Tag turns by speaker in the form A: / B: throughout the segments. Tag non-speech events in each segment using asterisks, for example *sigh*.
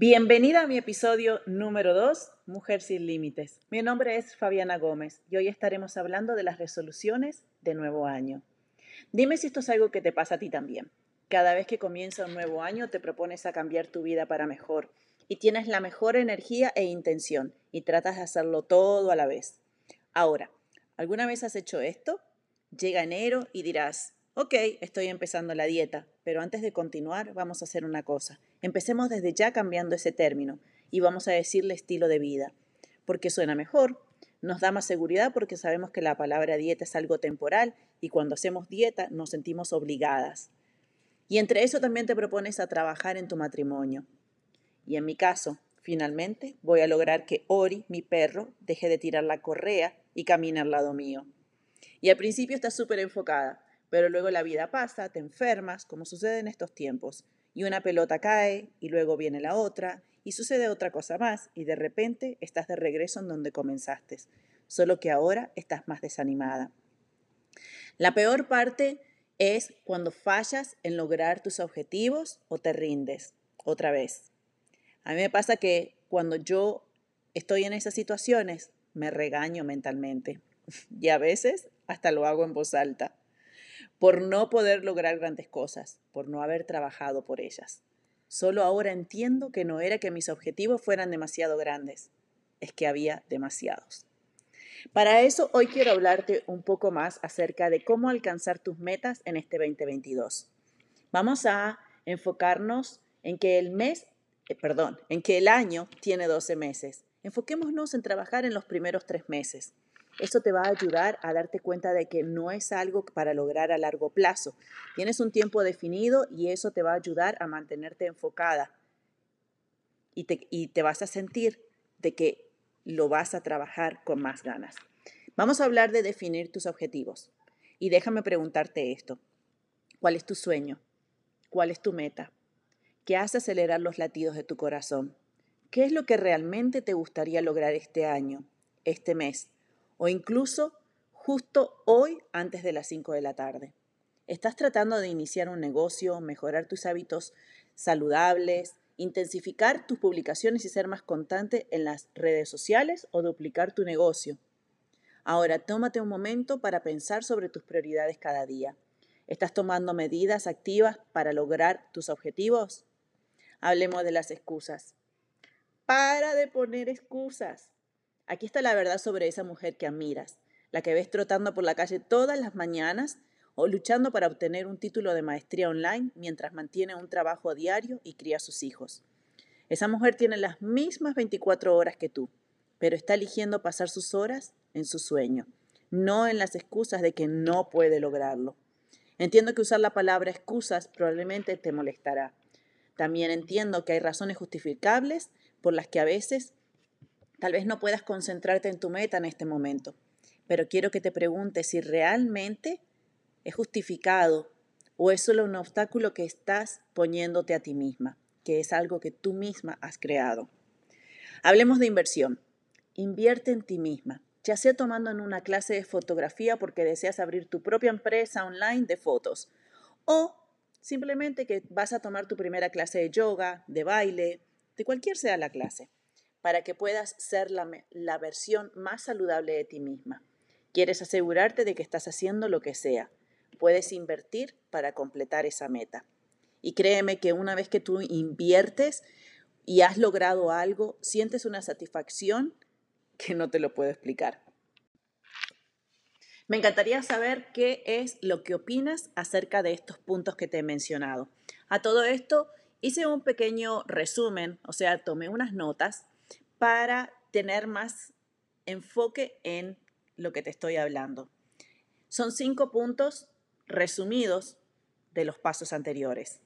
A: Bienvenida a mi episodio número 2, Mujer sin Límites. Mi nombre es Fabiana Gómez y hoy estaremos hablando de las resoluciones de nuevo año. Dime si esto es algo que te pasa a ti también. Cada vez que comienza un nuevo año te propones a cambiar tu vida para mejor y tienes la mejor energía e intención y tratas de hacerlo todo a la vez. Ahora, ¿alguna vez has hecho esto? Llega enero y dirás, ok, estoy empezando la dieta, pero antes de continuar vamos a hacer una cosa. Empecemos desde ya cambiando ese término y vamos a decirle estilo de vida, porque suena mejor, nos da más seguridad porque sabemos que la palabra dieta es algo temporal y cuando hacemos dieta nos sentimos obligadas. Y entre eso también te propones a trabajar en tu matrimonio. Y en mi caso, finalmente, voy a lograr que Ori, mi perro, deje de tirar la correa y camine al lado mío. Y al principio estás súper enfocada, pero luego la vida pasa, te enfermas, como sucede en estos tiempos, y una pelota cae, y luego viene la otra, y sucede otra cosa más, y de repente estás de regreso en donde comenzaste, solo que ahora estás más desanimada. La peor parte es cuando fallas en lograr tus objetivos o te rindes otra vez. A mí me pasa que cuando yo estoy en esas situaciones, me regaño mentalmente *laughs* y a veces hasta lo hago en voz alta por no poder lograr grandes cosas, por no haber trabajado por ellas. Solo ahora entiendo que no era que mis objetivos fueran demasiado grandes, es que había demasiados. Para eso, hoy quiero hablarte un poco más acerca de cómo alcanzar tus metas en este 2022. Vamos a enfocarnos en que el mes, eh, perdón, en que el año tiene 12 meses. Enfoquémonos en trabajar en los primeros tres meses. Eso te va a ayudar a darte cuenta de que no es algo para lograr a largo plazo. Tienes un tiempo definido y eso te va a ayudar a mantenerte enfocada. Y te, y te vas a sentir de que lo vas a trabajar con más ganas. Vamos a hablar de definir tus objetivos. Y déjame preguntarte esto. ¿Cuál es tu sueño? ¿Cuál es tu meta? ¿Qué hace acelerar los latidos de tu corazón? ¿Qué es lo que realmente te gustaría lograr este año, este mes o incluso justo hoy antes de las 5 de la tarde? ¿Estás tratando de iniciar un negocio, mejorar tus hábitos saludables, intensificar tus publicaciones y ser más constante en las redes sociales o duplicar tu negocio. Ahora, tómate un momento para pensar sobre tus prioridades cada día. ¿Estás tomando medidas activas para lograr tus objetivos? Hablemos de las excusas. Para de poner excusas. Aquí está la verdad sobre esa mujer que admiras, la que ves trotando por la calle todas las mañanas o luchando para obtener un título de maestría online mientras mantiene un trabajo diario y cría a sus hijos. Esa mujer tiene las mismas 24 horas que tú, pero está eligiendo pasar sus horas en su sueño, no en las excusas de que no puede lograrlo. Entiendo que usar la palabra excusas probablemente te molestará. También entiendo que hay razones justificables por las que a veces tal vez no puedas concentrarte en tu meta en este momento, pero quiero que te preguntes si realmente es justificado o es solo un obstáculo que estás poniéndote a ti misma, que es algo que tú misma has creado. Hablemos de inversión. Invierte en ti misma, ya sea tomando en una clase de fotografía porque deseas abrir tu propia empresa online de fotos o simplemente que vas a tomar tu primera clase de yoga, de baile, de cualquier sea la clase, para que puedas ser la, versión más saludable de ti misma. Quieres asegurarte de que estás haciendo lo que sea, puedes invertir para completar esa meta. Y créeme que una vez que tú inviertes y has logrado algo, sientes una satisfacción que no te lo puedo explicar. Me encantaría saber qué es lo que opinas acerca de estos puntos que te he mencionado. A todo esto hice un pequeño resumen, o sea, tomé unas notas para tener más enfoque en lo que te estoy hablando. Son cinco puntos resumidos de los pasos anteriores.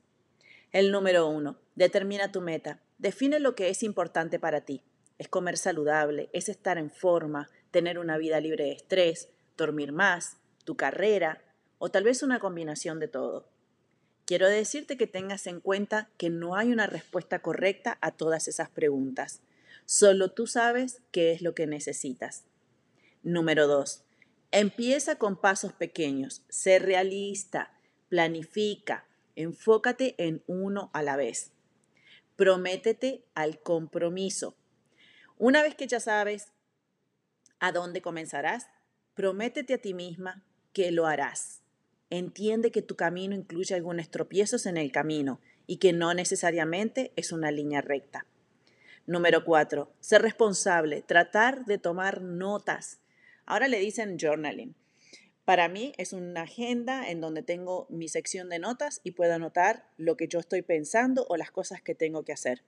A: El número uno, determina tu meta. Define lo que es importante para ti. Es comer saludable, es estar en forma, tener una vida libre de estrés, dormir más, tu carrera o tal vez una combinación de todo. Quiero decirte que tengas en cuenta que no hay una respuesta correcta a todas esas preguntas. Solo tú sabes qué es lo que necesitas. Número dos, Empieza con pasos pequeños, sé realista, planifica, enfócate en uno a la vez. Prométete al compromiso. Una vez que ya sabes a dónde comenzarás, prométete a ti misma que lo harás. Entiende que tu camino incluye algunos tropiezos en el camino y que no necesariamente es una línea recta. Número cuatro, ser responsable, tratar de tomar notas. Ahora le dicen journaling. Para mí es una agenda en donde tengo mi sección de notas y puedo anotar lo que yo estoy pensando o las cosas que tengo que hacer.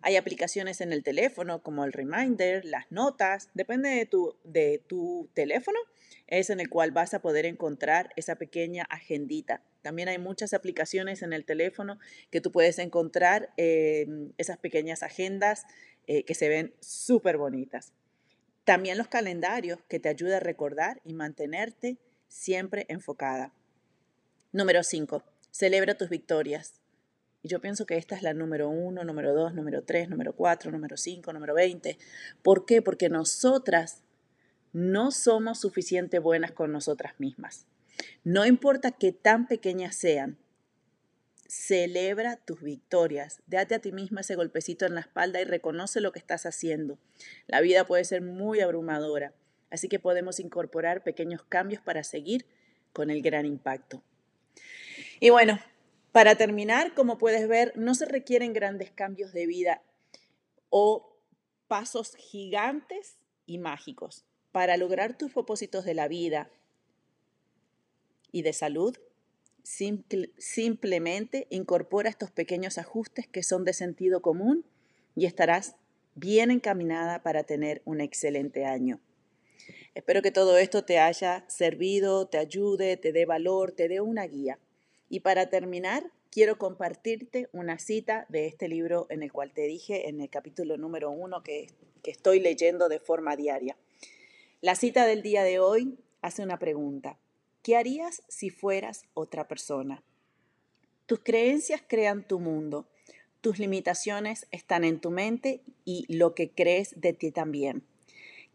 A: Hay aplicaciones en el teléfono como el Reminder, las notas, depende de tu, de tu teléfono, es en el cual vas a poder encontrar esa pequeña agendita. También hay muchas aplicaciones en el teléfono que tú puedes encontrar em, esas pequeñas agendas eh, que se ven súper bonitas. También los calendarios que te ayudan a recordar y mantenerte siempre enfocada. Número 5. Celebra tus victorias. Y yo pienso que esta es la número 1, número 2, número 3, número 4, número 5, número 20. ¿Por qué? Porque nosotras no somos suficientemente buenas con nosotras mismas. No importa qué tan pequeñas sean, celebra tus victorias. Date a ti misma ese golpecito en la espalda y reconoce lo que estás haciendo. La vida puede ser muy abrumadora, así que podemos incorporar pequeños cambios para seguir con el gran impacto. Y bueno, para terminar, como puedes ver, no se requieren grandes cambios de vida o pasos gigantes y mágicos para lograr tus propósitos de la vida y de salud, simplemente incorpora estos pequeños ajustes que son de sentido común y estarás bien encaminada para tener un excelente año. Espero que todo esto te haya servido, te ayude, te dé valor, te dé una guía. Y para terminar, quiero compartirte una cita de este libro en el cual te dije en el capítulo número uno que, que estoy leyendo de forma diaria. La cita del día de hoy hace una pregunta. ¿Qué harías si fueras otra persona? Tus creencias crean tu mundo. Tus limitaciones están en tu mente y lo que crees de ti también.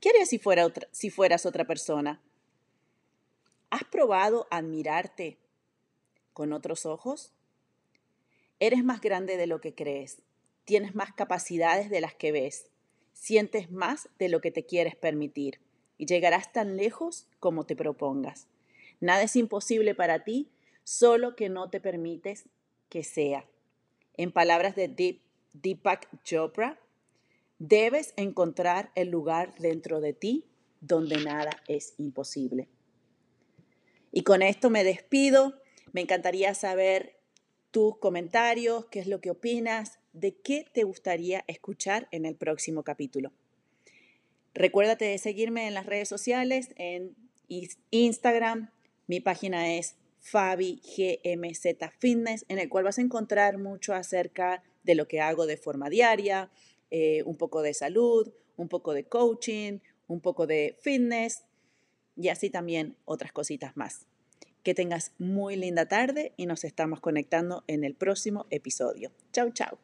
A: ¿Qué harías si, fuera otra, si fueras otra persona? ¿Has probado admirarte con otros ojos? Eres más grande de lo que crees. Tienes más capacidades de las que ves. Sientes más de lo que te quieres permitir y llegarás tan lejos como te propongas. Nada es imposible para ti, solo que no te permites que sea. En palabras de Deepak Chopra, debes encontrar el lugar dentro de ti donde nada es imposible. Y con esto me despido. Me encantaría saber tus comentarios, qué es lo que opinas, de qué te gustaría escuchar en el próximo capítulo. Recuérdate de seguirme en las redes sociales, en Instagram. Mi página es Fabi GMZ Fitness, en el cual vas a encontrar mucho acerca de lo que hago de forma diaria, eh, un poco de salud, un poco de coaching, un poco de fitness y así también otras cositas más. Que tengas muy linda tarde y nos estamos conectando en el próximo episodio. Chau, chau.